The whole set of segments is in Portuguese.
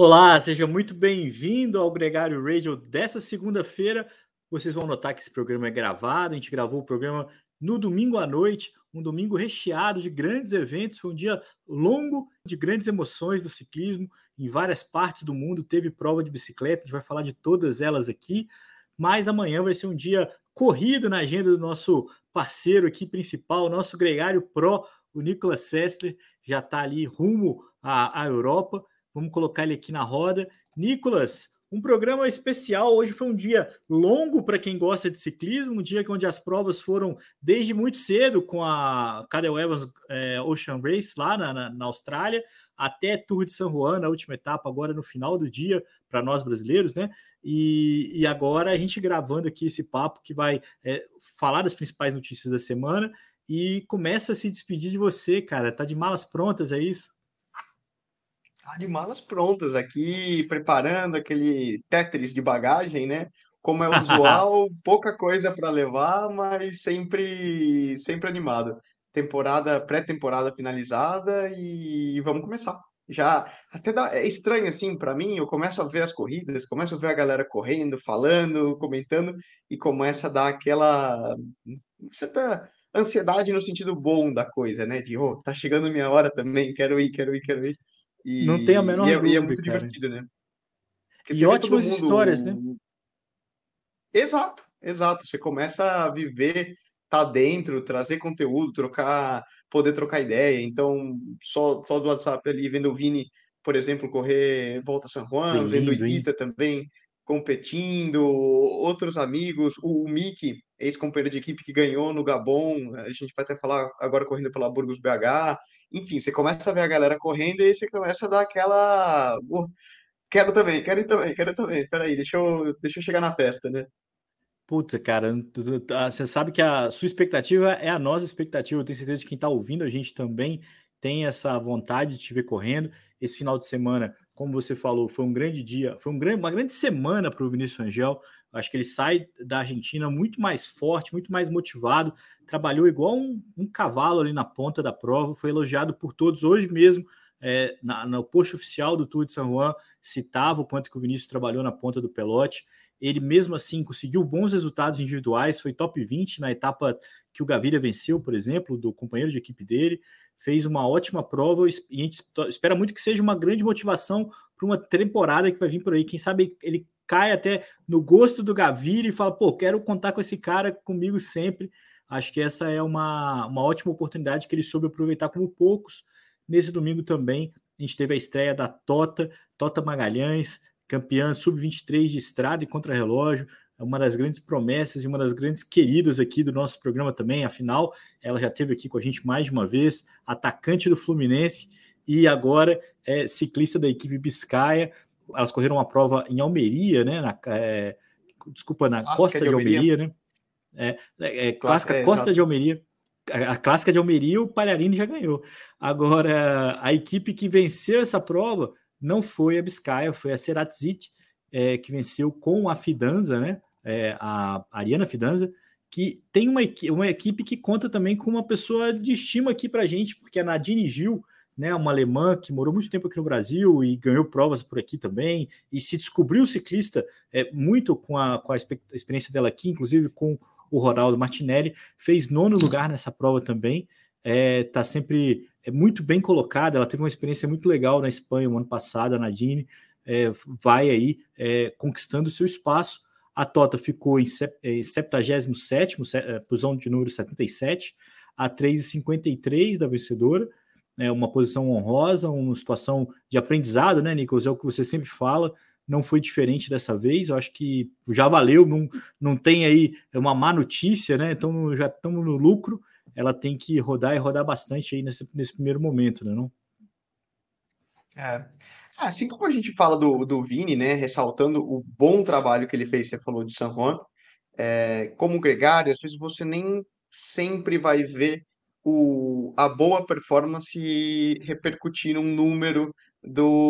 Olá, seja muito bem-vindo ao Gregário Radio dessa segunda-feira. Vocês vão notar que esse programa é gravado, a gente gravou o programa no domingo à noite, um domingo recheado de grandes eventos, foi um dia longo de grandes emoções do ciclismo em várias partes do mundo, teve prova de bicicleta, a gente vai falar de todas elas aqui, mas amanhã vai ser um dia corrido na agenda do nosso parceiro aqui principal, nosso Gregário Pro, o Nicolas Sessler, já está ali rumo à, à Europa, Vamos colocar ele aqui na roda. Nicolas, um programa especial. Hoje foi um dia longo para quem gosta de ciclismo, um dia onde as provas foram desde muito cedo com a Cadel Evans é, Ocean Race lá na, na, na, Austrália, até Tour de San Juan, na última etapa, agora no final do dia, para nós brasileiros, né? E, e, agora a gente gravando aqui esse papo que vai é, falar das principais notícias da semana e começa a se despedir de você, cara. Tá de malas prontas, é isso? Tá de malas prontas aqui, preparando aquele Tetris de bagagem, né? Como é usual, pouca coisa para levar, mas sempre, sempre animado. Temporada, pré-temporada finalizada e vamos começar. Já até dá, é estranho assim para mim, eu começo a ver as corridas, começo a ver a galera correndo, falando, comentando e começa a dar aquela certa ansiedade no sentido bom da coisa, né? De, oh, tá chegando minha hora também, quero ir, quero ir, quero ir. E, não tem a menor e é, dúvida, e é muito cara. divertido, né? Porque e ótimas mundo... histórias, né? Exato, exato. Você começa a viver, tá dentro, trazer conteúdo, trocar, poder trocar ideia. Então, só, só do WhatsApp ali, vendo o Vini, por exemplo, correr Volta San Juan, vendo o Ita também competindo, outros amigos, o, o Mickey, ex-companheiro de equipe que ganhou no Gabon, a gente vai até falar agora correndo pela Burgos BH, enfim, você começa a ver a galera correndo e aí você começa a dar aquela. quero também, quero também, quero também. Peraí, deixa eu, deixa eu chegar na festa, né? Puta, cara, você sabe que a sua expectativa é a nossa expectativa. Eu tenho certeza que quem está ouvindo a gente também tem essa vontade de te ver correndo. Esse final de semana, como você falou, foi um grande dia, foi um grande, uma grande semana para o Vinícius Angel. Acho que ele sai da Argentina muito mais forte, muito mais motivado. Trabalhou igual um, um cavalo ali na ponta da prova. Foi elogiado por todos hoje mesmo. É, na, no post oficial do Tour de San Juan, citava o quanto que o Vinícius trabalhou na ponta do pelote. Ele mesmo assim conseguiu bons resultados individuais, foi top 20 na etapa que o Gaviria venceu, por exemplo, do companheiro de equipe dele. Fez uma ótima prova e a gente espera muito que seja uma grande motivação para uma temporada que vai vir por aí. Quem sabe ele cai até no gosto do Gaviria e fala, pô, quero contar com esse cara comigo sempre. Acho que essa é uma, uma ótima oportunidade que ele soube aproveitar como poucos. Nesse domingo também, a gente teve a estreia da Tota, Tota Magalhães, campeã sub-23 de estrada e contra-relógio, uma das grandes promessas e uma das grandes queridas aqui do nosso programa também. Afinal, ela já esteve aqui com a gente mais de uma vez, atacante do Fluminense e agora é ciclista da equipe Biscaia elas correram uma prova em Almeria, né? Na, é, desculpa, na clássica costa de Almeria, de Almeria né? É, é, é clássica é, Costa de Almeria. A, a clássica de Almeria, o Palharini já ganhou. Agora, a equipe que venceu essa prova não foi a Biscaia, foi a Ceratzit, é, que venceu com a Fidanza, né? A Ariana Fidanza, que tem uma, uma equipe que conta também com uma pessoa de estima aqui para gente, porque a Nadine Gil né, uma alemã que morou muito tempo aqui no Brasil e ganhou provas por aqui também, e se descobriu ciclista é, muito com a, com a experiência dela aqui, inclusive com o Ronaldo Martinelli, fez nono lugar nessa prova também, está é, tá sempre é, muito bem colocada, ela teve uma experiência muito legal na Espanha o ano passado, a Nadine, é, vai aí é, conquistando seu espaço, a Tota ficou em 77º, é, posição de número 77, a 3,53 da vencedora, né, uma posição honrosa, uma situação de aprendizado, né, Nicolas? É o que você sempre fala, não foi diferente dessa vez. Eu acho que já valeu, não, não tem aí uma má notícia, né? Então já estamos no lucro. Ela tem que rodar e rodar bastante aí nesse, nesse primeiro momento, né? Não? É. Assim como a gente fala do, do Vini, né? Ressaltando o bom trabalho que ele fez, você falou de San Juan. é, como gregário, às vezes você nem sempre vai ver o, a boa performance repercutir num número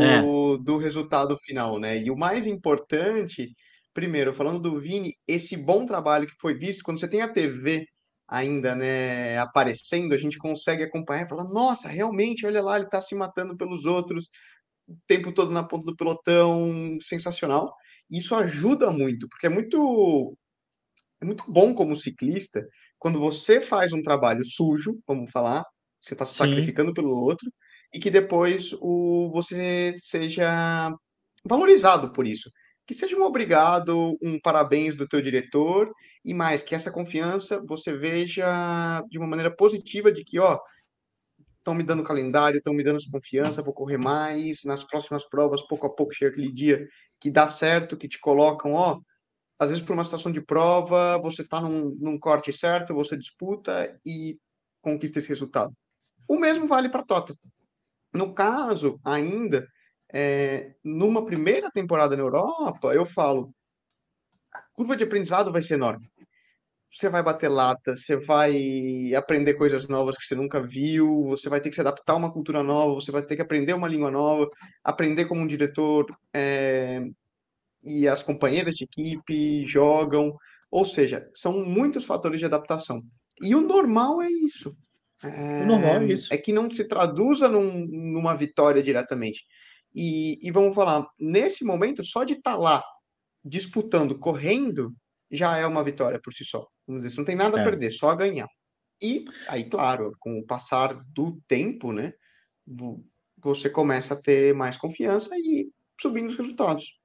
É, do, do resultado final, né? E o mais importante, primeiro, falando do Vini, esse bom trabalho que foi visto, quando você tem a TV ainda, né, aparecendo, a gente consegue acompanhar e falar, nossa, realmente, olha lá, ele está se matando pelos outros, o tempo todo na ponta do pelotão, sensacional. Isso ajuda muito, porque é muito é muito bom como ciclista quando você faz um trabalho sujo, vamos falar, você está se sacrificando pelo outro, e que depois o, você seja valorizado por isso. Que seja um obrigado, um parabéns do teu diretor, e mais, que essa confiança você veja de uma maneira positiva de que, ó, estão me dando calendário, estão me dando essa confiança, vou correr mais, nas próximas provas, pouco a pouco chega aquele dia que dá certo, que te colocam, ó, às vezes por uma situação de prova, você está num, num corte certo, você disputa e conquista esse resultado. O mesmo vale para Tota. No caso, ainda, é, numa primeira temporada na Europa, eu falo, a curva de aprendizado vai ser enorme. Você vai bater lata, você vai aprender coisas novas que você nunca viu, você vai ter que se adaptar a uma cultura nova, você vai ter que aprender uma língua nova, aprender como um diretor é, e as companheiras de equipe jogam, ou seja, são muitos fatores de adaptação. E o normal é isso. o normal é isso. é que não se traduza num- numa vitória diretamente. E, e vamos falar, nesse momento, só de estar lá disputando, correndo, já é uma vitória por si só. Vamos dizer, não tem nada a É. perder, só a ganhar. E aí, claro, com o passar do tempo, né, vo- você começa a ter mais confiança e subindo os resultados.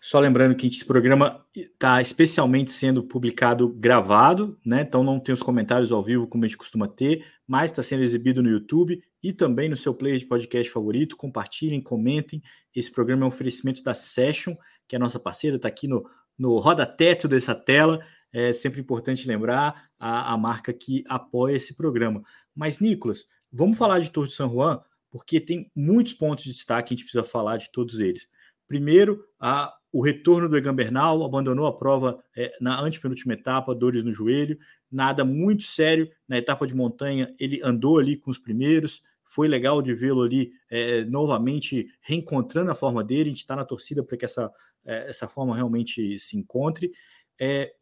Só lembrando que esse programa está especialmente sendo publicado gravado, né? Então não tem os comentários ao vivo como a gente costuma ter, mas está sendo exibido no YouTube e também no seu player de podcast favorito. Compartilhem, comentem. Esse programa é um oferecimento da Session, que é a nossa parceira, está aqui no, no roda-teto dessa tela. É sempre importante lembrar a, a marca que apoia esse programa. Mas, Nicolas, vamos falar de Tour de San Juan, porque tem muitos pontos de destaque, a gente precisa falar de todos eles. Primeiro, a, o retorno do Egan Bernal, abandonou a prova é, na antepenúltima etapa, dores no joelho, nada muito sério. Na etapa de montanha, ele andou ali com os primeiros, foi legal de vê-lo ali é, novamente reencontrando a forma dele. A gente está na torcida para que essa, é, essa forma realmente se encontre. É,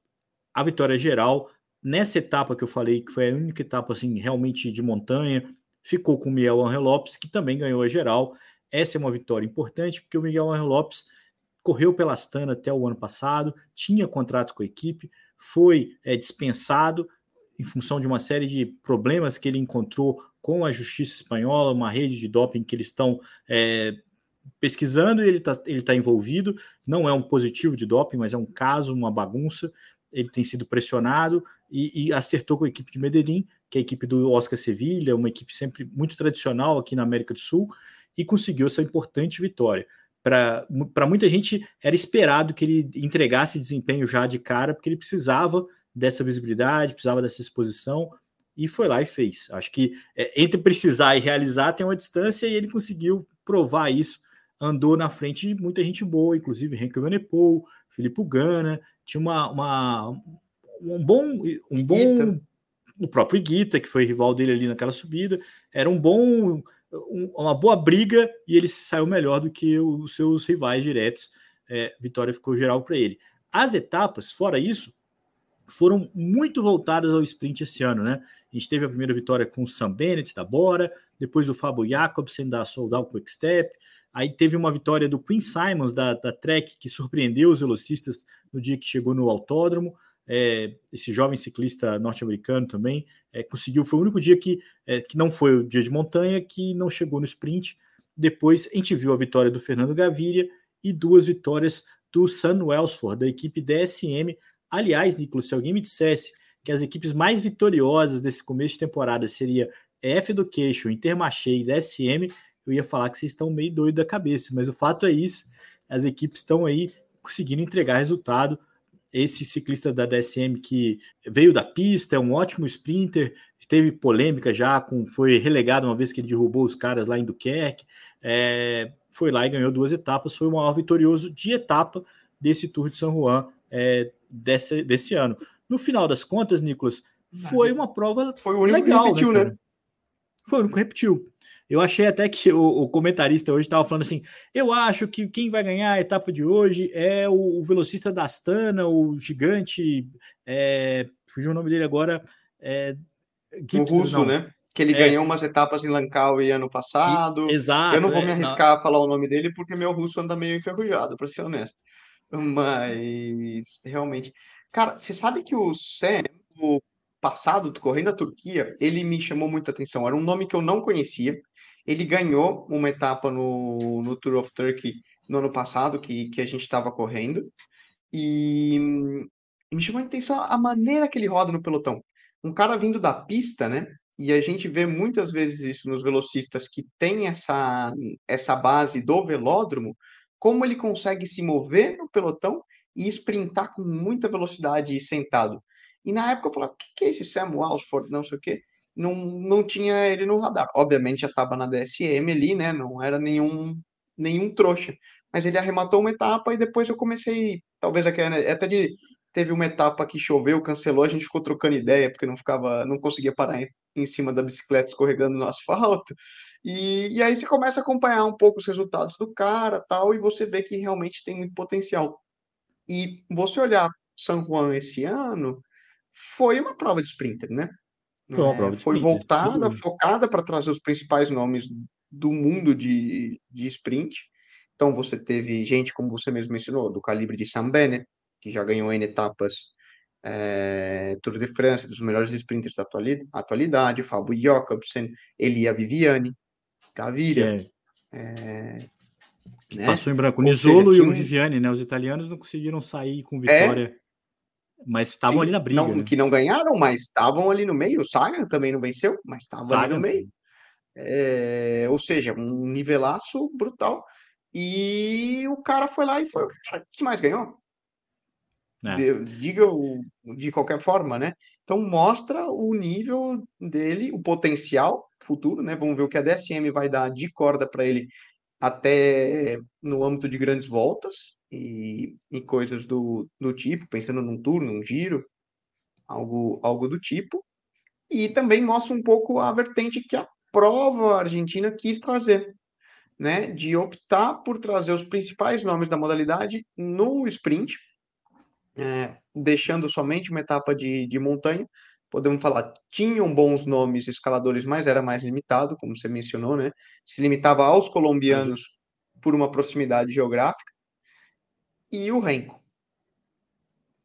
a vitória geral, nessa etapa que eu falei, que foi a única etapa assim, realmente de montanha, ficou com o Miguel Angel Lopes, que também ganhou a geral. Essa é uma vitória importante, porque o Miguel Angel Lopes correu pela Astana até o ano passado, tinha contrato com a equipe, foi é, dispensado em função de uma série de problemas que ele encontrou com a justiça espanhola, uma rede de doping que eles estão é, pesquisando e ele está ele tá envolvido. Não é um positivo de doping, mas é um caso, uma bagunça. Ele tem sido pressionado e, e acertou com a equipe de Medellín, que é a equipe do Oscar Sevilha, uma equipe sempre muito tradicional aqui na América do Sul, e conseguiu essa importante vitória para muita gente era esperado que ele entregasse desempenho já de cara, porque ele precisava dessa visibilidade, precisava dessa exposição, e foi lá e fez. Acho que é, entre precisar e realizar tem uma distância, e ele conseguiu provar isso. Andou na frente de muita gente boa, inclusive Henrique Venepool, Filipe Gana, tinha uma, uma, um bom. Um bom o próprio Iguita, que foi rival dele ali naquela subida, era um bom uma boa briga e ele saiu melhor do que os seus rivais diretos. É, vitória ficou geral para ele. As etapas, fora isso, foram muito voltadas ao sprint esse ano, né? A gente teve a primeira vitória com o Sam Bennett da Bora, depois o Fábio Jacobsen da Soldal Quick Step, aí teve uma vitória do Queen Simons da, da Trek que surpreendeu os velocistas no dia que chegou no autódromo é, esse jovem ciclista norte-americano também, é, conseguiu, foi o único dia que, é, que não foi o dia de montanha, que não chegou no sprint. Depois a gente viu a vitória do Fernando Gaviria e duas vitórias do Sam Welsford, da equipe DSM. Aliás, Nicolas, se alguém me dissesse que as equipes mais vitoriosas desse começo de temporada seria F Education, Intermarché e DSM, eu ia falar que vocês estão meio doido da cabeça, mas o fato é isso, as equipes estão aí conseguindo entregar resultado esse ciclista da DSM que veio da pista, é um ótimo sprinter, teve polêmica já, com, foi relegado uma vez que ele derrubou os caras lá em Duquerque, é, foi lá e ganhou duas etapas, foi o maior vitorioso de etapa desse Tour de São Juan, é, desse, desse ano. No final das contas, Nicolas, foi uma prova foi o único legal, que repetiu, né, né? Foi o único que repetiu. Eu achei até que o, o comentarista hoje estava falando assim: eu acho que quem vai ganhar a etapa de hoje é o, o velocista da Astana, o gigante. É, fugiu o nome dele agora. É, Gibson, o russo, não. né? Que ele é, ganhou umas etapas em Langkawi ano passado. E, exato. Eu não vou me é, arriscar não. a falar o nome dele porque meu russo anda meio enferrujado, para ser honesto. Mas realmente. Cara, você sabe que o Sam, o passado, correndo a Turquia, ele me chamou muita atenção. Era um nome que eu não conhecia. Ele ganhou uma etapa no, no Tour of Turkey no ano passado, que, que a gente estava correndo. E, me chamou a atenção a maneira que ele roda no pelotão. Um cara vindo da pista, né? E a gente vê muitas vezes isso nos velocistas que têm essa, essa base do velódromo, como ele consegue se mover no pelotão e sprintar com muita velocidade sentado. E na época eu falava, o que, que é esse Sam Walsford, não sei o quê não, não tinha ele no radar. Obviamente já estava na DSM ali, né? Não era nenhum, nenhum trouxa. Mas ele arrematou uma etapa e depois eu comecei, talvez até de teve uma etapa que choveu, cancelou, a gente ficou trocando ideia porque não ficava, não conseguia parar em, em cima da bicicleta escorregando no asfalto. E, e aí você começa a acompanhar um pouco os resultados do cara, tal, e você vê que realmente tem muito potencial. E você olhar San Juan esse ano, foi uma prova de sprinter, né? Foi, foi sprint, voltada, focada para trazer os principais nomes do mundo de, de sprint. Então você teve gente, como você mesmo mencionou, do calibre de Sam Bennett, que já ganhou N etapas é, Tour de France, dos melhores sprinters da atualidade, Fábio Jacobsen, Elia Viviani, Gaviria. É. É, né? Passou em branco. O Nisolo e o Viviani, né? Os italianos não conseguiram sair com é. vitória mas estavam ali na briga. Não, né? Que não ganharam, mas estavam ali no meio. O Sagan também não venceu, mas estava ali no meio. É, ou seja, um nivelaço brutal. E o cara foi lá e foi o que mais ganhou. É. Diga de qualquer forma, né? Então mostra o nível dele, o potencial futuro, né? Vamos ver o que a DSM vai dar de corda para ele até no âmbito de grandes voltas e, e coisas do, do tipo, pensando num turno, num giro, algo, algo do tipo. E também mostra um pouco a vertente que a prova argentina quis trazer, né? De optar por trazer os principais nomes da modalidade no sprint, é, deixando somente uma etapa de, de montanha. Podemos falar, tinham bons nomes escaladores, mas era mais limitado, como você mencionou, né? Se limitava aos colombianos por uma proximidade geográfica e o Renko.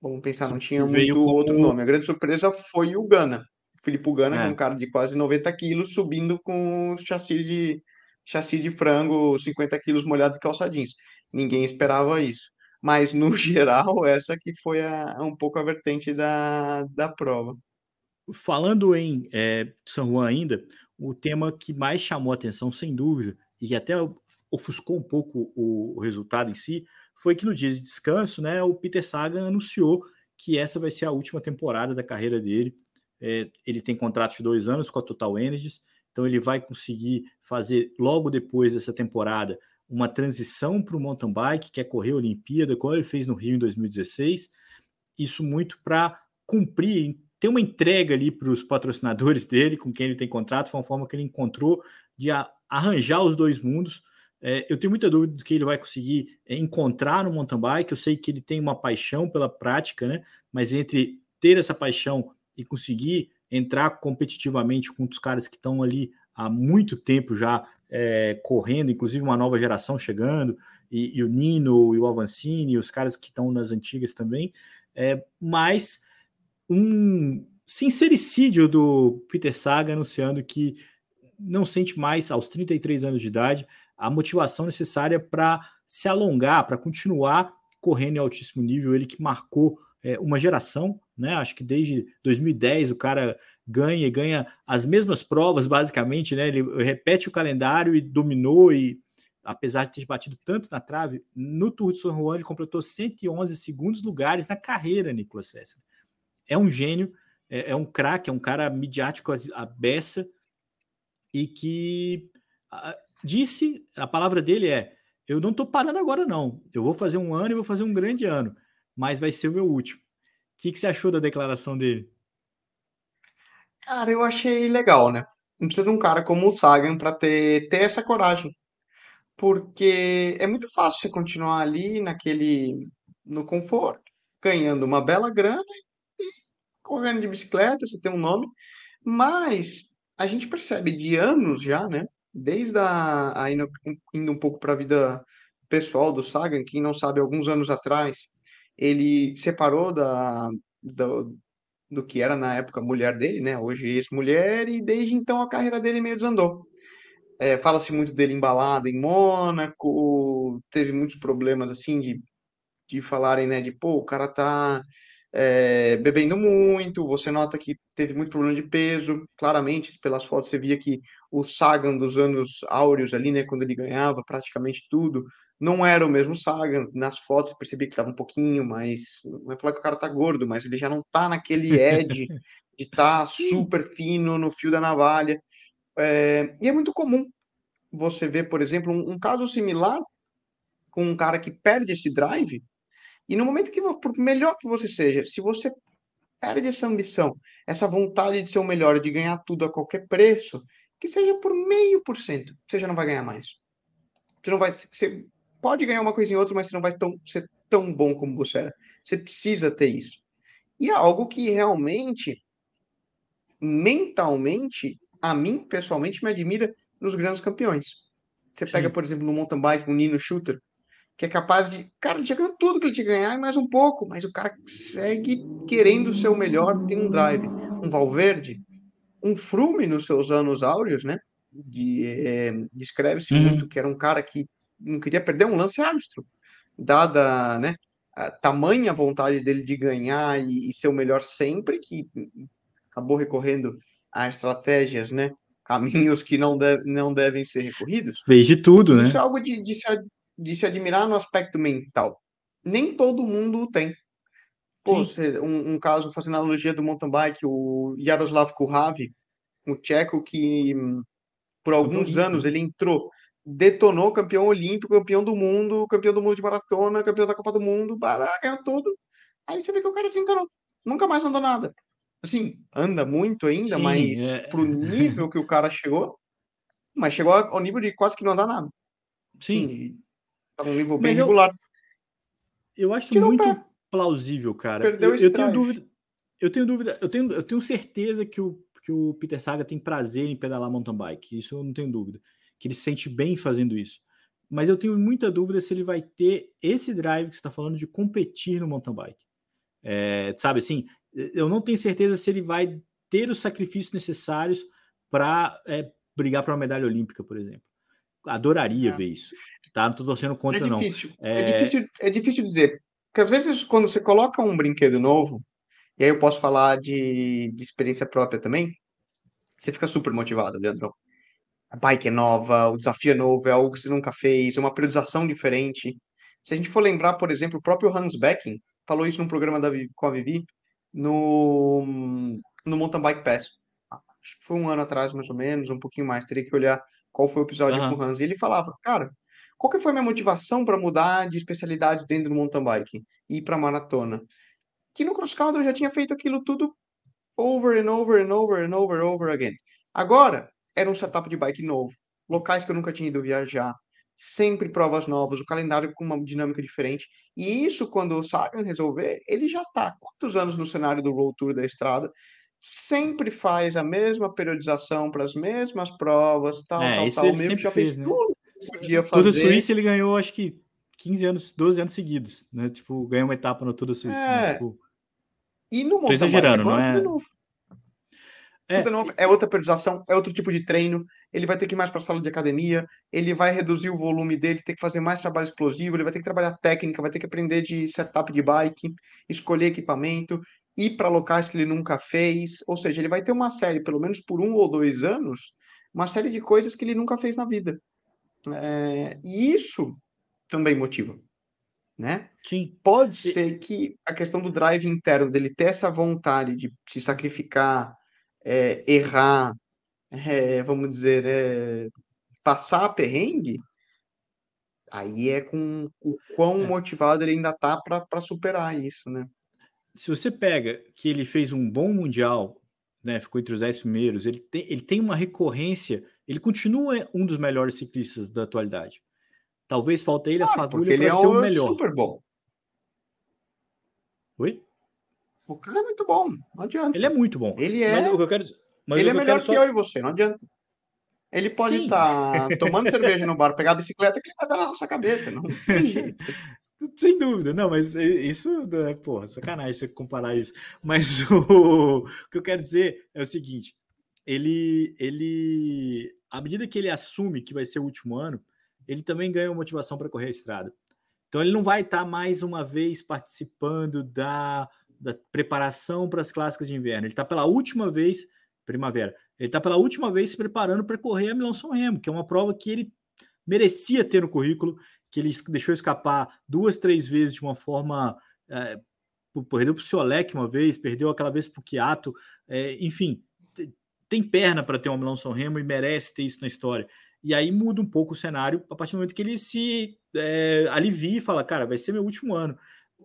Vamos pensar, não tinha muito como... outro nome. A grande surpresa foi o Gana. O Filipe Gana, é. é um cara de quase 90 quilos, subindo com chassi de, chassi de frango, 50 quilos molhado de calça jeans. Ninguém esperava isso. Mas, no geral, essa que foi a, um pouco a vertente da, da prova. Falando em é, São Juan ainda, o tema que mais chamou a atenção, sem dúvida, e que até ofuscou um pouco o, o resultado em si, foi que no dia de descanso, né, o Peter Sagan anunciou que essa vai ser a última temporada da carreira dele. É, ele tem contrato de dois anos com a Total Energies, então ele vai conseguir fazer logo depois dessa temporada uma transição para o mountain bike, que é correr a Olimpíada, como ele fez no Rio em 2016. Isso muito para cumprir, ter uma entrega ali para os patrocinadores dele, com quem ele tem contrato, foi uma forma que ele encontrou de arranjar os dois mundos é, eu tenho muita dúvida do que ele vai conseguir é, encontrar no mountain bike. Eu sei que ele tem uma paixão pela prática, né? Mas entre ter essa paixão e conseguir entrar competitivamente com os caras que estão ali há muito tempo já é, correndo, inclusive uma nova geração chegando, e, e, o Nino e o Avancini, os caras que estão nas antigas também, é, mas um sincericídio do Peter Saga anunciando que não sente mais aos 33 anos de idade a motivação necessária para se alongar, para continuar correndo em altíssimo nível. Ele que marcou é, uma geração, né? Acho que desde 2010 o cara ganha e ganha as mesmas provas, basicamente, né? Ele repete o calendário e dominou e apesar de ter batido tanto na trave, no Tour de São Juan ele completou 111 segundos lugares na carreira, Nicolas César. É um gênio, é, é um craque, é um cara midiático a beça e que disse, a palavra dele é: eu não estou parando agora, não. Eu vou fazer um ano e vou fazer um grande ano, mas vai ser o meu último. que, que você achou da declaração dele? Cara, eu achei legal, né? Não precisa de um cara como o Sagan para ter, ter essa coragem. Porque é muito fácil você continuar ali naquele, no conforto, ganhando uma bela grana e correndo de bicicleta, você tem um nome. Mas a gente percebe de anos já, né? Desde a, a indo, indo um pouco para a vida pessoal do Sagan, quem não sabe, alguns anos atrás, ele separou da, do, do que era na época mulher dele, né? Hoje ex-mulher, e desde então a carreira dele meio desandou. É, Fala-se muito dele embalado em Mônaco, teve muitos problemas assim de, de falarem, né? De pô, o cara tá é, bebendo muito, você nota que teve muito problema de peso, claramente, pelas fotos você via que o Sagan dos anos áureos ali, né, quando ele ganhava praticamente tudo, não era o mesmo Sagan, nas fotos você percebia que estava um pouquinho mais, não é falar que o cara tá gordo, mas ele já não tá naquele edge de estar tá super fino no fio da navalha, é, e é muito comum você ver, por exemplo, um, um caso similar com um cara que perde esse drive, e no momento que, por melhor que você seja, se você perde essa ambição, essa vontade de ser o melhor, de ganhar tudo a qualquer preço, que seja por meio por cento, você já não vai ganhar mais. Você não vai, você pode ganhar uma coisa em outra, mas você não vai tão, ser tão bom como você era. Você precisa ter isso. E é algo que realmente, mentalmente, a mim pessoalmente me admira nos grandes campeões. Você Sim. pega, por exemplo, no mountain bike, o Nino Shooter, que é capaz de. Cara, ele tinha ganhado tudo que ele tinha que ganhar e mais um pouco, mas o cara segue querendo ser o melhor, tem um drive. Um Valverde, um Frume nos seus anos áureos, né? De, é, Descreve-se uhum. muito que era um cara que não queria perder um lance árbitro, dada né, a tamanha vontade dele de ganhar e, e ser o melhor sempre, que acabou recorrendo a estratégias, né? Caminhos que não, deve, não devem ser recorridos. Fez de tudo, Isso né? Isso é algo de, de, se, de se admirar no aspecto mental. Nem todo mundo tem. Pô, você, um, um, caso, fazendo analogia do mountain bike, o Yaroslav Kurhavi, o tcheco que por alguns anos ele entrou, detonou campeão olímpico, campeão do mundo, campeão do mundo de maratona, campeão da Copa do Mundo, ganhou tudo. Aí você vê que o cara desencanou. Nunca mais andou nada. Assim, anda muito ainda, Sim, mas é... pro nível que o cara chegou, mas chegou ao nível de quase que não andar nada. Sim. Assim, um nível bem regular. Eu acho Tirou muito plausível, cara. Eu, eu tenho dúvida. Eu tenho dúvida, eu tenho, eu tenho certeza que o, que o Peter Saga tem prazer em pedalar mountain bike. Isso eu não tenho dúvida. Que ele se sente bem fazendo isso. Mas eu tenho muita dúvida se ele vai ter esse drive que você está falando de competir no mountain bike. É, sabe assim, eu não tenho certeza se ele vai ter os sacrifícios necessários para é, brigar para uma medalha olímpica, por exemplo. Adoraria é. ver isso. Tá? Não tô torcendo contra, é difícil. não. É... é... difícil, é difícil dizer. Porque às vezes, quando você coloca um brinquedo novo, e aí eu posso falar de, de experiência própria também, você fica super motivado, Leandrão. A bike é nova, o desafio é novo, é algo que você nunca fez, uma periodização diferente. Se a gente for lembrar, por exemplo, o próprio Hans Becking falou isso num programa da, com a Vivi, no, no Mountain Bike Pass. Acho que foi um ano atrás, mais ou menos, um pouquinho mais. Teria que olhar qual foi o episódio uhum. com o Hans. E ele falava, cara, qual que foi a minha motivação para mudar de especialidade dentro do mountain bike e ir para maratona? Que no cross country eu já tinha feito aquilo tudo over and over and over and over and over again. Agora era um setup de bike novo, locais que eu nunca tinha ido viajar, sempre provas novas, o calendário com uma dinâmica diferente. E isso, quando o Sagan resolver, ele já está quantos anos no cenário do Road Tour da estrada? Sempre faz a mesma periodização para as mesmas provas, tal, é, tal, tal. Que já fez, fez né? tudo podia fazer. Tudo Suíça ele ganhou, acho que 15 anos, 12 anos seguidos, né? Tipo, ganhou uma etapa no Tudo Suíça. Né? É. Né? Tipo... E no Tô exagerando, não é? É. é outra periodização, é outro tipo de treino. Ele vai ter que ir mais para a sala de academia, ele vai reduzir o volume dele, ter que fazer mais trabalho explosivo, ele vai ter que trabalhar técnica, vai ter que aprender de setup de bike, escolher equipamento, ir para locais que ele nunca fez. Ou seja, ele vai ter uma série, pelo menos por um ou dois anos, uma série de coisas que ele nunca fez na vida. É, e isso também motiva, né? Sim. Pode ser que a questão do drive interno, dele ter essa vontade de se sacrificar, é, errar, é, vamos dizer, é, passar a perrengue, aí é com o quão é. motivado ele ainda tá para superar isso, né? se você pega que ele fez um bom mundial, né, ficou entre os 10 primeiros, ele tem, ele tem uma recorrência, ele continua um dos melhores ciclistas da atualidade. Talvez falta ele a fagulha para é ser o melhor. super bom. Oi? O cara é muito bom, não adianta. Ele é muito bom. Ele é. Mas o que eu quero, mas ele é melhor que só... eu e você, não adianta. Ele pode estar tá tomando cerveja no bar, pegar a bicicleta que ele vai dar na nossa cabeça. Não tem jeito. Sem dúvida, não, mas isso, né, porra, sacanagem você comparar isso. Mas o, o, que eu quero dizer é o seguinte: ele, ele, à medida que ele assume que vai ser o último ano, ele também ganha motivação para correr a estrada. Então ele não vai estar tá mais uma vez participando da, da preparação para as clássicas de inverno. Ele está pela última vez, primavera, ele está pela última vez se preparando para correr a Milão São Remo, que é uma prova que ele merecia ter no currículo que ele deixou escapar duas, três vezes de uma forma. É, perdeu para o Ciolec uma vez, perdeu aquela vez para o Chiato, é, enfim, tem perna para ter um Milão São Remo e merece ter isso na história. E aí muda um pouco o cenário a partir do momento que ele se é, alivia e fala, cara, vai ser meu último ano.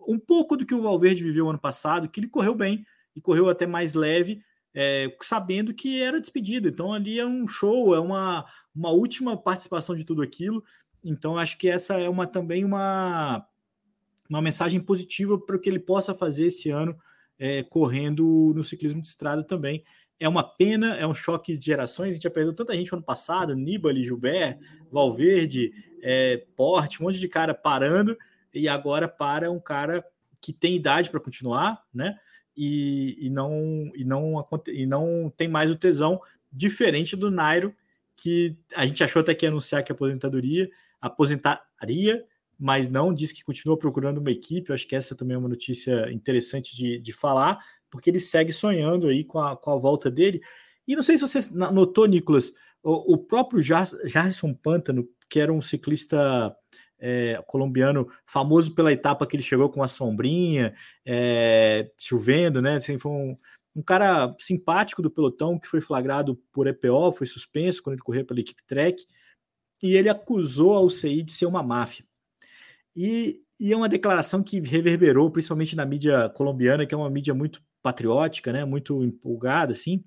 Um pouco do que o Valverde viveu ano passado, que ele correu bem e correu até mais leve, é, sabendo que era despedido. Então ali é um show, é uma, uma última participação de tudo aquilo. Então, acho que essa é uma também uma, uma mensagem positiva para o que ele possa fazer esse ano é, correndo no ciclismo de estrada também. É uma pena, é um choque de gerações. A gente já perdeu tanta gente ano passado: Nibali, Gilbert, Valverde, é, Porte, um monte de cara parando, e agora para um cara que tem idade para continuar, né? E, e, não, e, não, e não tem mais o tesão, diferente do Nairo, que a gente achou até que ia anunciar que aposentadoria, aposentaria, mas não diz que continua procurando uma equipe. Eu acho que essa também é uma notícia interessante de, de falar, porque ele segue sonhando aí com a, com a volta dele. E não sei se você notou, Nicolas, o, o próprio Jarson Pântano, que era um ciclista é, colombiano famoso pela etapa que ele chegou com a sombrinha, é, chovendo, né? Assim, foi um, um cara simpático do pelotão que foi flagrado por EPO, foi suspenso quando ele correu pela equipe Trek e ele acusou a UCI de ser uma máfia. E, e, é uma declaração que reverberou, principalmente na mídia colombiana, que é uma mídia muito patriótica, né, muito empolgada, assim.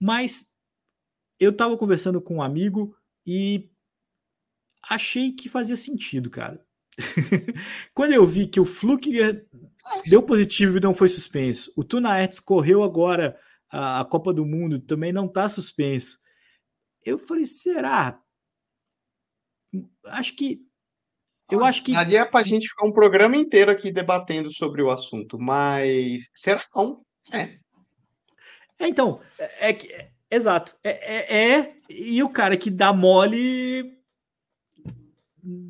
Mas eu estava conversando com um amigo e achei que fazia sentido, cara. Quando eu vi que o Flukiger deu positivo e não foi suspenso, o Tunaerts correu agora a, a Copa do Mundo, também não está suspenso. Eu falei, será? acho que. Eu acho que. Daria para a gente ficar um programa inteiro aqui debatendo sobre o assunto, mas será não? É. é então, é, que. É, exato. É, é, é, e o cara que dá mole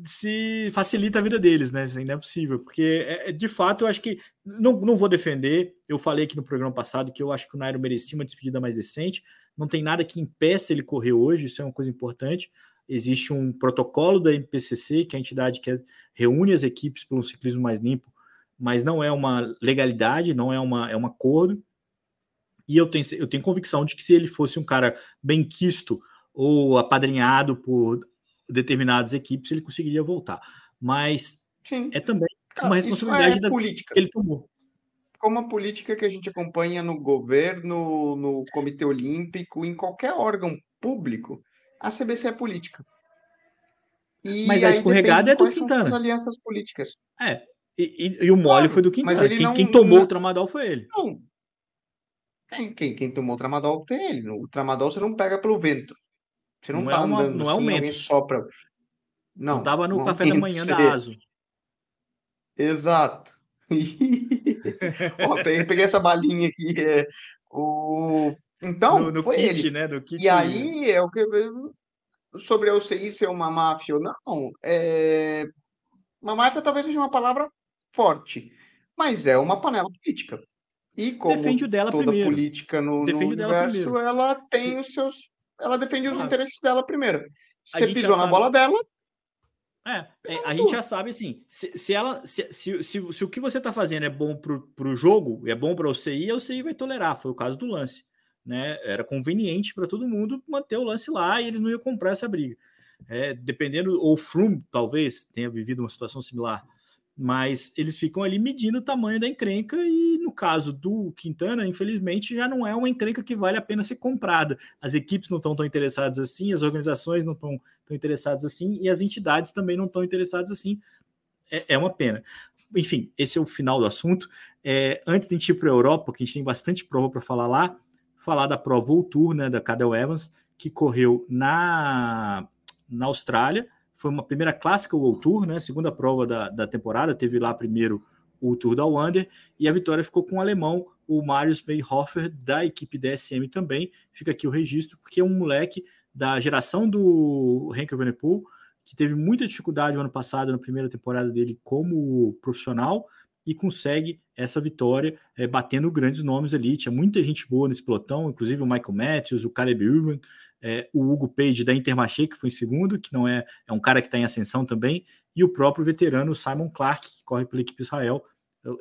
se facilita a vida deles, né? Isso ainda é possível, porque é, é, de fato eu acho que não, não vou defender. Eu falei aqui no programa passado que eu acho que o Nairo merecia uma despedida mais decente. Não tem nada que impeça ele correr hoje, isso é uma coisa importante existe um protocolo da MPCC, que é a entidade que reúne as equipes para um ciclismo mais limpo, mas não é uma legalidade, não é, uma, é um acordo. E eu tenho, eu tenho convicção de que se ele fosse um cara bem quisto ou apadrinhado por determinadas equipes, ele conseguiria voltar. Mas Sim. é também uma responsabilidade é da política que ele tomou. Como a política que a gente acompanha no governo, no Comitê Olímpico, em qualquer órgão público, a CBC é política. E Mas a escorregada é do Quintana. alianças políticas. É. E, e, e o mole claro, foi do Quintana. Quem, não, quem, tomou não... o tramadol foi ele. Não. Quem, quem, quem tomou o tramadol tem ele. O tramadol você não pega pelo vento. Você não, não tá é uma, andando não assim, é um alguém sopra. Não. Tava no café da manhã da ASO. Exato. Ó, peguei, peguei, essa balinha aqui. É, o então, no, no foi kit, ele. né? Kit... E aí é o que sobre a UCI ser uma máfia ou não, é... uma máfia talvez seja uma palavra forte, mas é uma panela política. E como defende dela toda primeiro. política no, no universo, ela tem Se... os seus, ela defende os ah. interesses dela primeiro. Você pisou na bola dela, é, é, a gente já sabe assim, se, se ela, se, se, se, se, o que você está fazendo é bom para o jogo, é bom para a UCI, a UCI vai tolerar. Foi o caso do lance né? Era conveniente para todo mundo manter o lance lá e eles não iam comprar essa briga. É, dependendo, ou Froome talvez tenha vivido uma situação similar. mas eles ficam ali medindo o tamanho da encrenca e no caso do Quintana, infelizmente, já não é uma encrenca que vale a pena ser comprada. As equipes não estão tão interessadas assim, as organizações não estão tão interessadas assim e as entidades também não estão interessadas assim. É, é, uma pena. Enfim, esse é o final do assunto. É, antes de a gente ir para a Europa, que a gente tem bastante prova para falar lá, falar da prova World Tour, né, da Cadel Evans, que correu na, na Austrália foi uma primeira clássica World Tour, né? Segunda prova da, da temporada, teve lá primeiro o Tour da Wander, e a vitória ficou com o alemão, o Marius Mayhofer, da equipe DSM também. Fica aqui o registro, porque é um moleque da geração do Henk Evenepoel, que teve muita dificuldade no ano passado, na primeira temporada dele como profissional, e consegue essa vitória, é, batendo grandes nomes ali. Tinha muita gente boa nesse pelotão, inclusive o Michael Matthews, o Caleb Urban, é, o Hugo Page da Intermarché, que foi em segundo, que não é, é um cara que está em ascensão também, e o próprio veterano Simon Clark, que corre pela equipe Israel.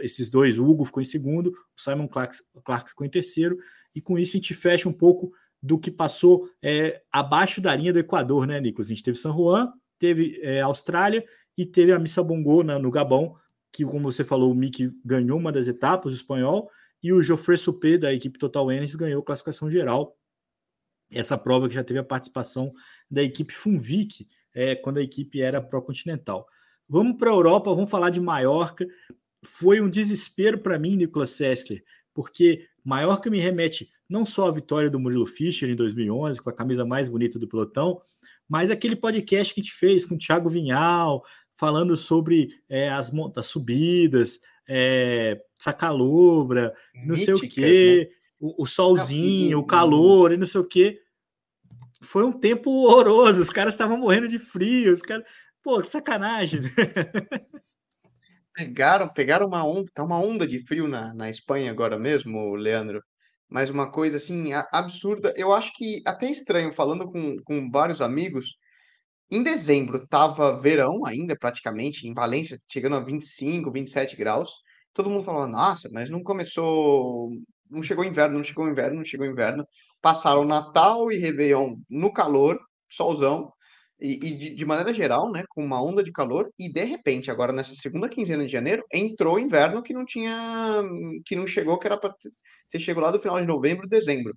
Esses dois, o Hugo ficou em segundo, o Simon Clark, Clark ficou em terceiro, e com isso a gente fecha um pouco do que passou é, abaixo da linha do Equador, né, Nicolas? A gente teve San Juan, teve é, Austrália e teve a Missa Bongo né, no Gabão, que, como você falou, o Mick ganhou uma das etapas, o espanhol, e o Geoffrey Supé, da equipe Total Energy, ganhou classificação geral essa prova que já teve a participação da equipe Funvic, é, quando a equipe era pró-continental. Vamos para a Europa, vamos falar de Maiorca. Foi um desespero para mim, Nicolas Sessler, porque Maiorca me remete não só à vitória do Murilo Fischer em 2011, com a camisa mais bonita do pelotão, mas aquele podcast que a gente fez com o Thiago Vinhal, falando sobre é, as, as subidas, é, Sacalobra, não sei o quê. Né? o, o solzinho, o calor e não sei o quê. Foi um tempo horroroso, os caras estavam morrendo de frio, os caras. Pô, que sacanagem. Pegaram, pegaram uma onda, tá uma onda de frio na, na Espanha agora mesmo, Leandro. Mas uma coisa assim absurda. Eu acho que até estranho, falando com, com vários amigos, em dezembro tava verão ainda, praticamente, em Valência, chegando a 25, 27 graus. Todo mundo falava, nossa, mas não começou não chegou inverno, não chegou inverno, não chegou inverno. Passaram Natal e Réveillon no calor, solzão, e, e de, de, maneira geral, né, com uma onda de calor, e de repente, agora nessa segunda quinzena de janeiro, entrou inverno que não tinha, que não chegou, que era para ter chegado lá do final de novembro, dezembro.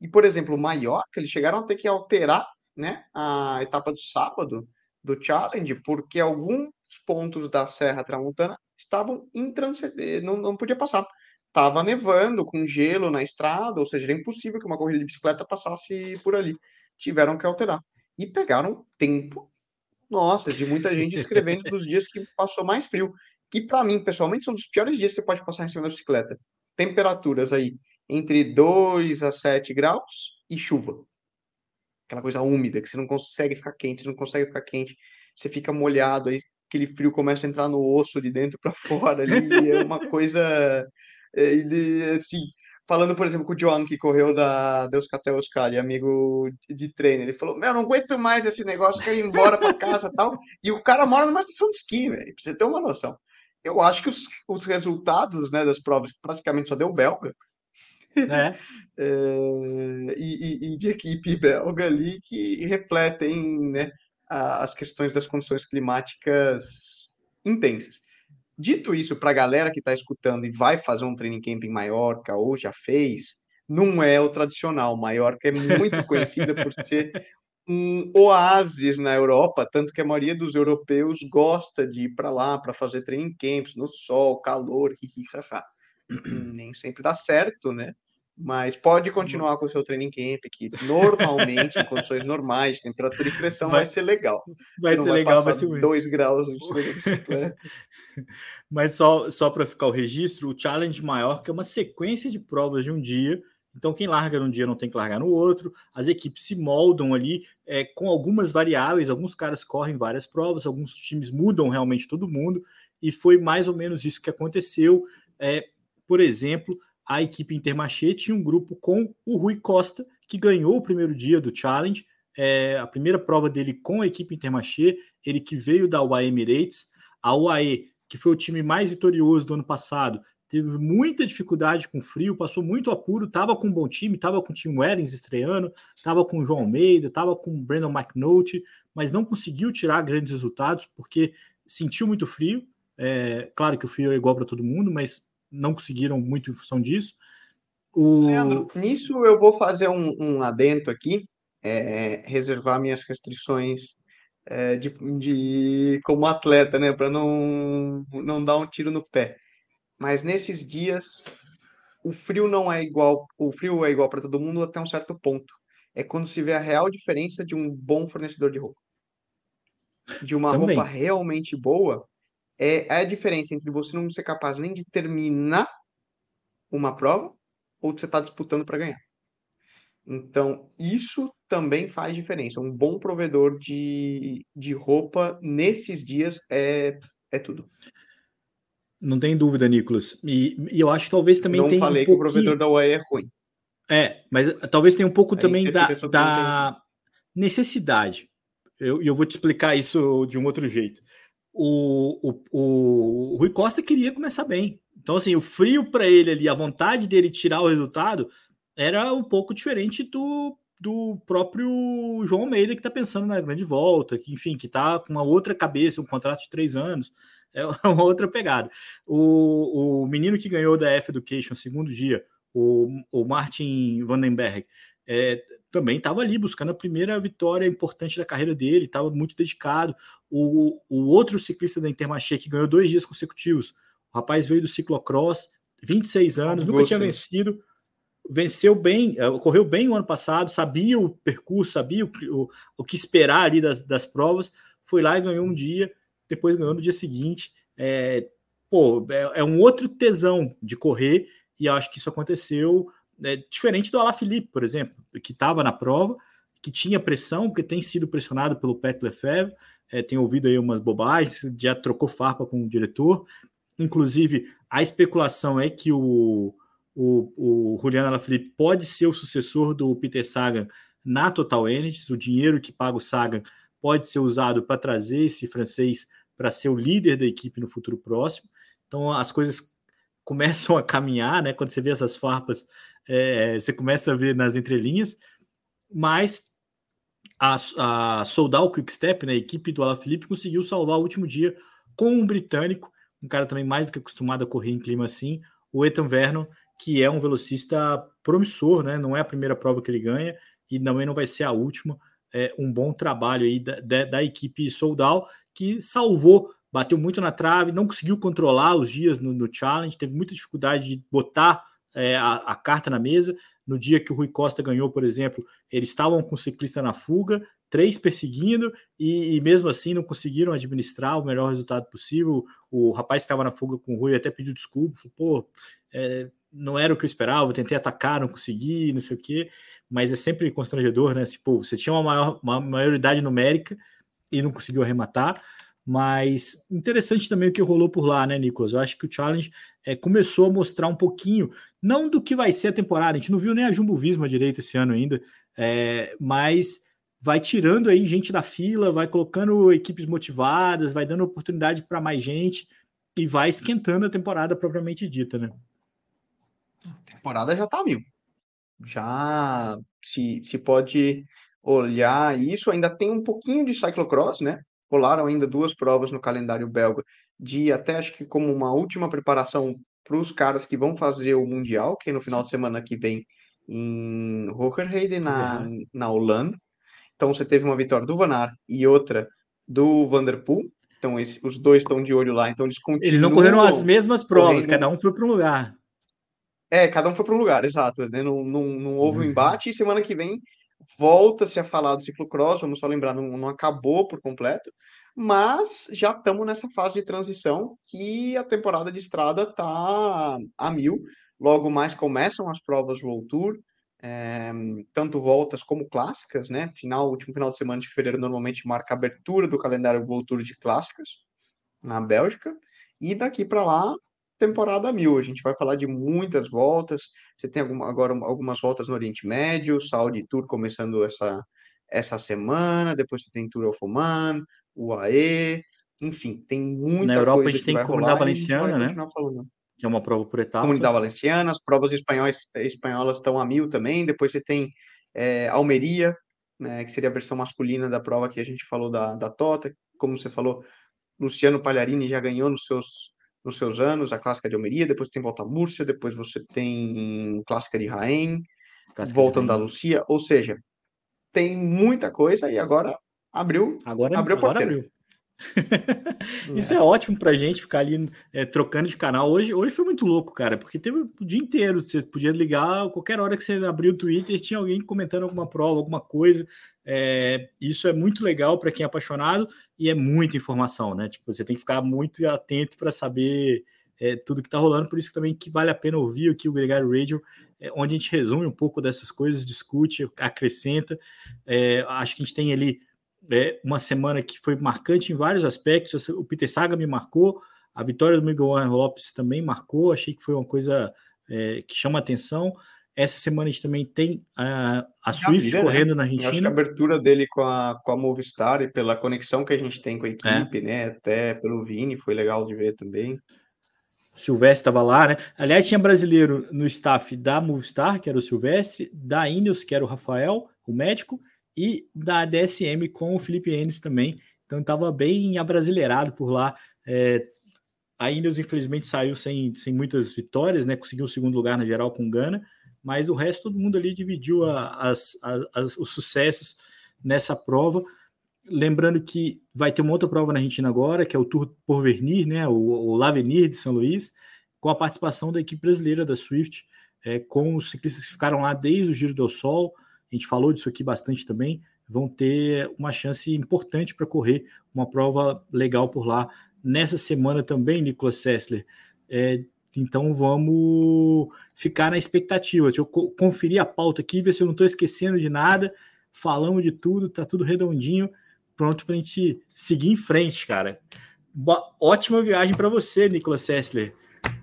E, por exemplo, o Mallorca, eles chegaram a ter que alterar, né, a etapa do sábado do Challenge, porque alguns pontos da Serra Tramontana estavam intranscendentes, não, não podia passar estava nevando com gelo na estrada, ou seja, era impossível que uma corrida de bicicleta passasse por ali. Tiveram que alterar. E pegaram tempo, nossa, de muita gente escrevendo dos dias que passou mais frio. Que para mim, pessoalmente, são dos piores dias que você pode passar em cima da bicicleta. Temperaturas aí entre 2 a 7 graus e chuva. Aquela coisa úmida, que você não consegue ficar quente, você não consegue ficar quente, você fica molhado, aí aquele frio começa a entrar no osso de dentro para fora ali, é uma coisa ele, assim, falando, por exemplo, com o John, que correu da Deus Caté Oscar, e amigo de treino, ele falou: Meu, não aguento mais esse negócio, quero ir embora para casa tal. E o cara mora numa estação de esqui, velho, pra você ter uma noção. Eu acho que os, os resultados né, das provas, praticamente só deu belga, é. é, e, e, de equipe belga ali que refletem né, as questões das condições climáticas intensas. Dito isso, para a galera que está escutando e vai fazer um training camp em Maiorca ou já fez, não é o tradicional. Maiorca é muito conhecida por ser um oásis na Europa, tanto que a maioria dos europeus gosta de ir para lá para fazer training camps no sol, calor, hihihaha. Nem sempre dá certo, né? Mas pode continuar com o seu training camp, que normalmente, em condições normais, temperatura e pressão, vai, vai ser legal. Vai ser vai legal, vai ser 2 graus Mas só, só para ficar o registro, o Challenge maior que é uma sequência de provas de um dia. Então, quem larga num dia não tem que largar no outro. As equipes se moldam ali é, com algumas variáveis. Alguns caras correm várias provas, alguns times mudam realmente todo mundo. E foi mais ou menos isso que aconteceu. É, por exemplo, a equipe Intermarché tinha um grupo com o Rui Costa, que ganhou o primeiro dia do Challenge, é, a primeira prova dele com a equipe Intermarché, ele que veio da UAE Emirates, a UAE, que foi o time mais vitorioso do ano passado, teve muita dificuldade com frio, passou muito apuro, estava com um bom time, estava com o Tim Weddings estreando, estava com o João Almeida, estava com o Brandon McNulty, mas não conseguiu tirar grandes resultados porque sentiu muito frio, É, claro que o frio é igual para todo mundo, mas não conseguiram muito em função disso. O... Leandro, nisso eu vou fazer um, um adendo aqui, é, reservar minhas restrições é, de, de, como atleta, né, para não, não dar um tiro no pé. Mas nesses dias, o frio não é igual, o frio é igual para todo mundo até um certo ponto. É quando se vê a real diferença de um bom fornecedor de roupa. De uma Também. roupa realmente boa, é, a diferença entre você não ser capaz nem de terminar uma prova ou de você estar tá disputando para ganhar. Então, isso também faz diferença. Um bom provedor de, de roupa nesses dias é, é tudo. Não tem dúvida, Nicolas. E, e eu acho que talvez também Não tenha falei um que o provedor da UAE é ruim. É, mas talvez tenha um pouco Aí também da, da necessidade. E eu, eu vou te explicar isso de um outro jeito. O, o, o, o Rui Costa queria começar bem. Então, assim, o frio para ele ali, a vontade dele tirar o resultado, era um pouco diferente do, do próprio João Almeida, que está pensando na grande volta, que, enfim, que está com uma outra cabeça, um contrato de três anos, é uma outra pegada. O, o menino que ganhou da F Education segundo dia, o, o Martin Vandenberg, é, também estava ali buscando a primeira vitória importante da carreira dele, estava muito dedicado. O, o outro ciclista da Intermarché que ganhou dois dias consecutivos, o rapaz veio do ciclocross, 26 anos, nunca tinha vencido, venceu bem, eh, correu bem o ano passado, sabia o percurso, sabia o, o, o que esperar ali das, das provas, foi lá e ganhou um dia, depois ganhou no dia seguinte. É, pô, é, é um outro tesão de correr, e acho que isso aconteceu é, diferente do Alaphilippe, por exemplo, que estava na prova, que tinha pressão, que tem sido pressionado pelo Pet Lefebvre, é, tem ouvido aí umas bobagens, já trocou farpa com o diretor. Inclusive, a especulação é que o, o, o Juliano Alaphilippe pode ser o sucessor do Peter Sagan na Total Energies. O dinheiro que paga o Sagan pode ser usado para trazer esse francês para ser o líder da equipe no futuro próximo. Então, as coisas começam a caminhar, né? Quando você vê essas farpas, é, você começa a ver nas entrelinhas, mas a, a Soldal Quickstep, né, a equipe do Alaphilippe, conseguiu salvar o último dia com um britânico, um cara também mais do que acostumado a correr em clima assim, o Ethan Vernon, que é um velocista promissor, né? Não é a primeira prova que ele ganha e também não vai ser a última. É um bom trabalho aí da, da, da equipe Soldal, que salvou, bateu muito na trave, não conseguiu controlar os dias no, no challenge, teve muita dificuldade de botar é, a, a, carta na mesa. No dia que o Rui Costa ganhou, por exemplo, eles estavam com o ciclista na fuga, três perseguindo, e, e, mesmo assim não conseguiram administrar o melhor resultado possível. O rapaz que estava na fuga com o Rui até pediu desculpa, falou, pô, é, não era o que eu esperava, eu tentei atacar, não consegui, não sei o quê, mas é sempre constrangedor, né? Se, pô, você tinha uma, maior, uma maioridade numérica e não conseguiu arrematar. Mas interessante também o que rolou por lá, né, Nicolas? Eu acho que o Challenge é, começou a mostrar um pouquinho, não do que vai ser a temporada, a gente não viu nem a Jumbo Visma direito esse ano ainda, é, mas vai tirando aí gente da fila, vai colocando equipes motivadas, vai dando oportunidade para mais gente e vai esquentando a temporada propriamente dita, né? A temporada já tá mil. Já se, se pode olhar isso, ainda tem um pouquinho de cyclocross, né? Rolaram ainda duas provas no calendário belga, de até acho que como uma última preparação para os caras que vão fazer o Mundial, que é no final de semana que vem em Hogerheide, na, uhum. na Holanda. Então você teve uma vitória do Van Aert e outra do Vanderpool. Então esse, os dois estão de olho lá, então eles continuam. Eles não correram as mesmas provas, correndo... cada um foi para um lugar. É, cada um foi para um lugar, exato. Né? Não, não, não houve um uhum. embate e semana que vem volta-se a falar do ciclocross, vamos só lembrar, não, não acabou por completo, mas já estamos nessa fase de transição que a temporada de estrada está a mil. Logo mais começam as provas World Tour, é, tanto voltas como clássicas, né? Final, último final de semana de fevereiro normalmente marca a abertura do calendário World Tour de clássicas na Bélgica. E daqui para lá temporada mil. A gente vai falar de muitas voltas. Você tem alguma, agora algumas voltas no Oriente Médio, Saudi Tour começando essa, essa semana, depois você tem Tour of Oman, UAE, enfim, tem muita Na Europa a gente tem Comunidade Valenciana, né? Falando. Que é uma prova por etapa. Comunidade Valenciana, as provas espanhóis, espanholas estão a mil também. Depois você tem é, Almeria, né, que seria a versão masculina da prova que a gente falou da, da Tota. Como você falou, Luciano Palharini já ganhou nos seus, nos seus anos a Clássica de Almeria, depois tem Volta a Múrcia, depois você tem Clássica de Raém, Clássica Volta de Andalucia, ou seja, tem muita coisa e agora abriu, agora, abriu agora abriu. Isso é, ótimo pra gente ficar ali é, trocando de canal. Hoje, hoje foi muito louco, cara, porque teve o dia inteiro. Você podia ligar qualquer hora que você abriu o Twitter, tinha alguém comentando alguma prova, alguma coisa. É, isso é muito legal para quem é apaixonado e é muita informação, né? Tipo, você tem que ficar muito atento para saber é, tudo que está rolando. Por isso também que vale a pena ouvir aqui o Gregário Radio, é, onde a gente resume um pouco dessas coisas, discute, acrescenta. É, acho que a gente tem ali é, uma semana que foi marcante em vários aspectos. O Peter Saga me marcou, a vitória do Miguel Lopes também marcou. Achei que foi uma coisa é, que chama atenção. Essa semana a gente também tem a, a Swift né? correndo né? na Argentina. Eu acho que a abertura dele com a, com a Movistar e pela conexão que a gente tem com a equipe, é. né? Até pelo Vini, foi legal de ver também. Silvestre estava lá, né? Aliás, tinha brasileiro no staff da Movistar, que era o Silvestre, da Ineos, que era o Rafael, o médico, e da DSM com o Felipe Enes também. Então estava bem abrasileirado por lá. É, a Ineos, infelizmente, saiu sem, sem muitas vitórias, né? Conseguiu o segundo lugar na geral com Gana, mas o resto todo mundo ali dividiu a, as, as, os sucessos nessa prova. Lembrando que vai ter uma outra prova na Argentina agora, que é o Tour Porvenir, né? O, o L'Avenir de São Luís, com a participação da equipe brasileira da Swift, é, com os ciclistas que ficaram lá desde o Giro do Sol, a gente falou disso aqui bastante também, vão ter uma chance importante para correr uma prova legal por lá. Nessa semana também, Nicolas Sessler. É, então vamos ficar na expectativa. Deixa eu conferir a pauta aqui, ver se eu não estou esquecendo de nada. Falamos de tudo, tá tudo redondinho, pronto para a gente seguir em frente, cara. Boa, ótima viagem para você, Nicolas Sessler.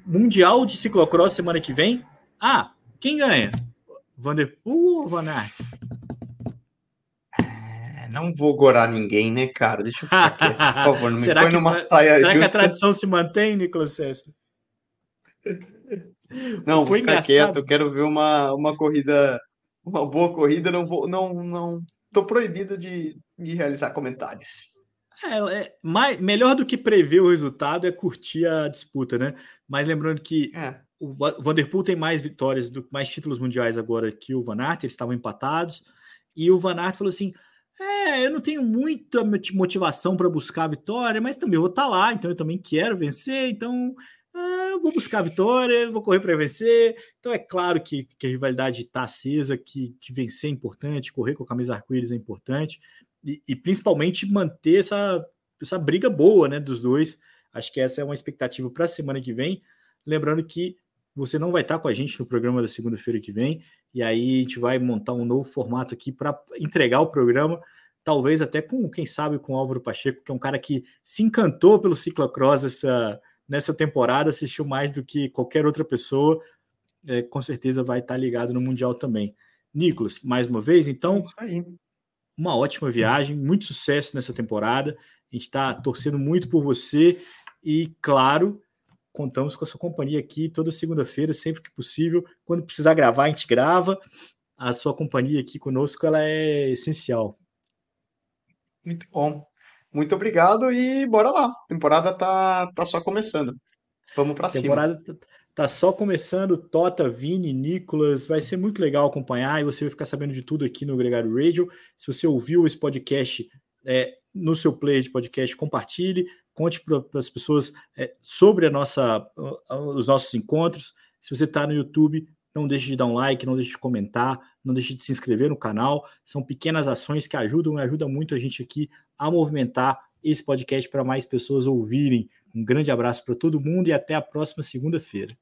Mundial de ciclocross semana que vem. Ah, quem ganha? Vanderpool ou Van Aert? É, não vou gorar ninguém, né, cara? Deixa eu ficar quieto, por favor. Não me será põe que, numa saia Será justa. que a tradição se mantém, Nicolas Sessler? Não, vou ficar quieto. Eu quero ver uma, uma corrida, uma boa corrida. Não vou, não, não. Tô proibido de, de realizar comentários. É, é, mais, melhor do que prever o resultado é curtir a disputa, né? Mas lembrando que é o Vanderpool tem mais vitórias, do, mais títulos mundiais agora que o Van Aert, eles estavam empatados, e o Van Aert falou assim, é, eu não tenho muita motivação para buscar a vitória, mas também vou estar tá lá, então eu também quero vencer, então ah, eu vou buscar a vitória, vou correr para vencer. Então é claro que, que a rivalidade está acesa, que, que vencer é importante, correr com a camisa arco-íris é importante, e, e, principalmente manter essa, essa briga boa né, dos dois. Acho que essa é uma expectativa para a semana que vem. Lembrando que você não vai estar com a gente no programa da segunda-feira que vem, e aí a gente vai montar um novo formato aqui para entregar o programa, talvez até com, quem sabe, com o Álvaro Pacheco, que é um cara que se encantou pelo ciclocross essa, nessa temporada, assistiu mais do que qualquer outra pessoa, é, com certeza vai estar ligado no Mundial também. Nicolas, mais uma vez, então, uma ótima viagem, muito sucesso nessa temporada, a gente está torcendo muito por você e, claro, contamos com a sua companhia aqui toda segunda-feira, sempre que possível. Quando precisar gravar, a gente grava. A sua companhia aqui conosco ela é essencial. Muito bom. Muito obrigado e bora lá. A temporada tá, tá só começando. Vamos para cima. temporada tá, tá só começando. Tota, Vini, Nicolas. Vai ser muito legal acompanhar e você vai ficar sabendo de tudo aqui no Gregário Radio. Se você ouviu esse podcast é, no seu player de podcast, compartilhe conte para as pessoas é, sobre a nossa, os nossos encontros. Se você está no YouTube, não deixe de dar um like, não deixe de comentar, não deixe de se inscrever no canal. São pequenas ações que ajudam e ajudam muito a gente aqui a movimentar esse podcast para mais pessoas ouvirem. Um grande abraço para todo mundo e até a próxima segunda-feira.